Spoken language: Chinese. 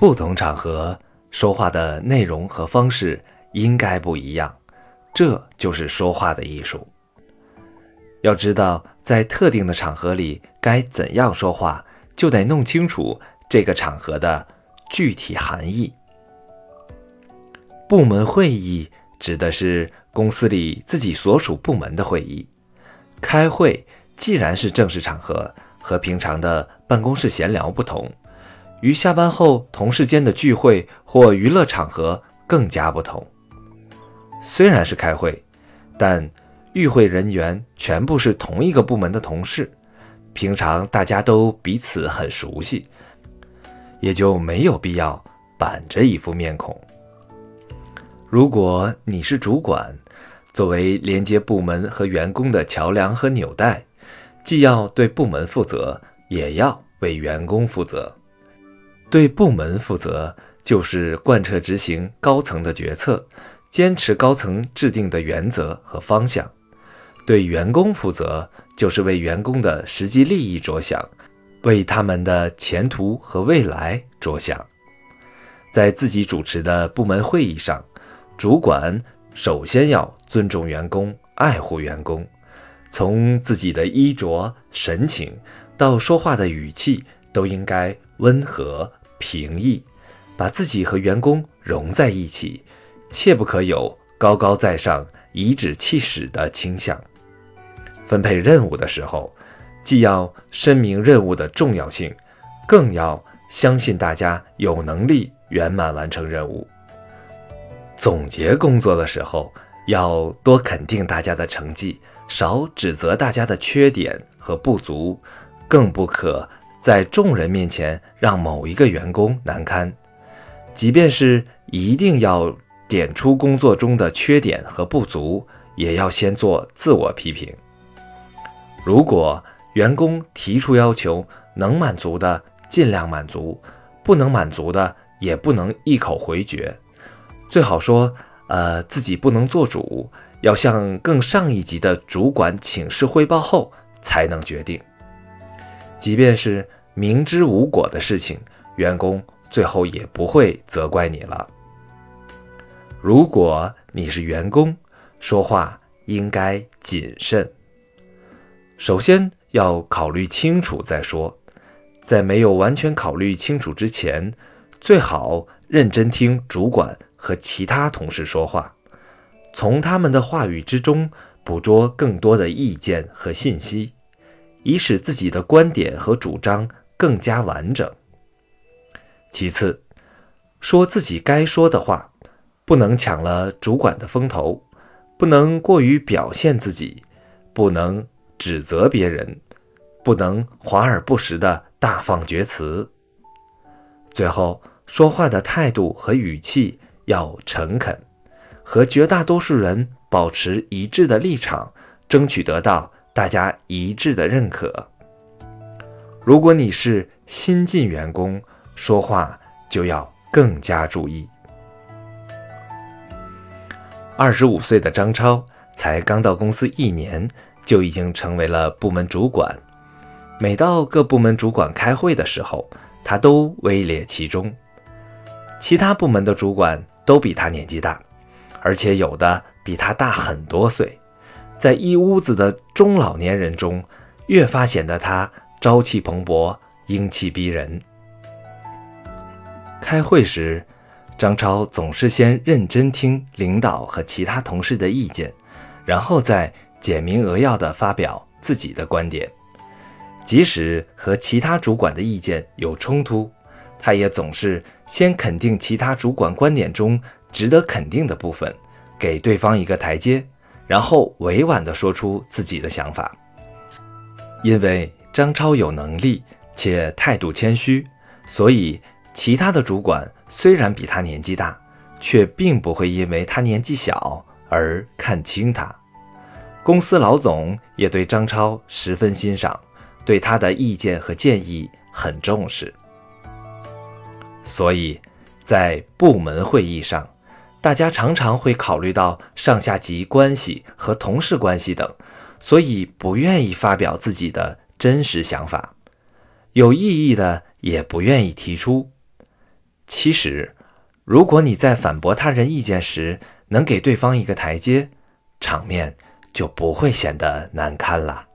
不同场合说话的内容和方式应该不一样，这就是说话的艺术。要知道，在特定的场合里该怎样说话，就得弄清楚这个场合的具体含义。部门会议指的是公司里自己所属部门的会议。开会既然是正式场合，和平常的办公室闲聊不同。与下班后同事间的聚会或娱乐场合更加不同。虽然是开会，但与会人员全部是同一个部门的同事，平常大家都彼此很熟悉，也就没有必要板着一副面孔。如果你是主管，作为连接部门和员工的桥梁和纽带，既要对部门负责，也要为员工负责。对部门负责，就是贯彻执行高层的决策，坚持高层制定的原则和方向；对员工负责，就是为员工的实际利益着想，为他们的前途和未来着想。在自己主持的部门会议上，主管首先要尊重员工，爱护员工，从自己的衣着、神情到说话的语气，都应该温和。平易，把自己和员工融在一起，切不可有高高在上、颐指气使的倾向。分配任务的时候，既要深明任务的重要性，更要相信大家有能力圆满完成任务。总结工作的时候，要多肯定大家的成绩，少指责大家的缺点和不足，更不可。在众人面前让某一个员工难堪，即便是一定要点出工作中的缺点和不足，也要先做自我批评。如果员工提出要求，能满足的尽量满足，不能满足的也不能一口回绝，最好说，呃，自己不能做主，要向更上一级的主管请示汇报后才能决定。即便是明知无果的事情，员工最后也不会责怪你了。如果你是员工，说话应该谨慎。首先要考虑清楚再说，在没有完全考虑清楚之前，最好认真听主管和其他同事说话，从他们的话语之中捕捉更多的意见和信息。以使自己的观点和主张更加完整。其次，说自己该说的话，不能抢了主管的风头，不能过于表现自己，不能指责别人，不能华而不实的大放厥词。最后，说话的态度和语气要诚恳，和绝大多数人保持一致的立场，争取得到。大家一致的认可。如果你是新进员工，说话就要更加注意。二十五岁的张超才刚到公司一年，就已经成为了部门主管。每到各部门主管开会的时候，他都位列其中。其他部门的主管都比他年纪大，而且有的比他大很多岁。在一屋子的中老年人中，越发显得他朝气蓬勃、英气逼人。开会时，张超总是先认真听领导和其他同事的意见，然后再简明扼要地发表自己的观点。即使和其他主管的意见有冲突，他也总是先肯定其他主管观点中值得肯定的部分，给对方一个台阶。然后委婉地说出自己的想法。因为张超有能力且态度谦虚，所以其他的主管虽然比他年纪大，却并不会因为他年纪小而看轻他。公司老总也对张超十分欣赏，对他的意见和建议很重视。所以，在部门会议上。大家常常会考虑到上下级关系和同事关系等，所以不愿意发表自己的真实想法，有异议的也不愿意提出。其实，如果你在反驳他人意见时能给对方一个台阶，场面就不会显得难堪了。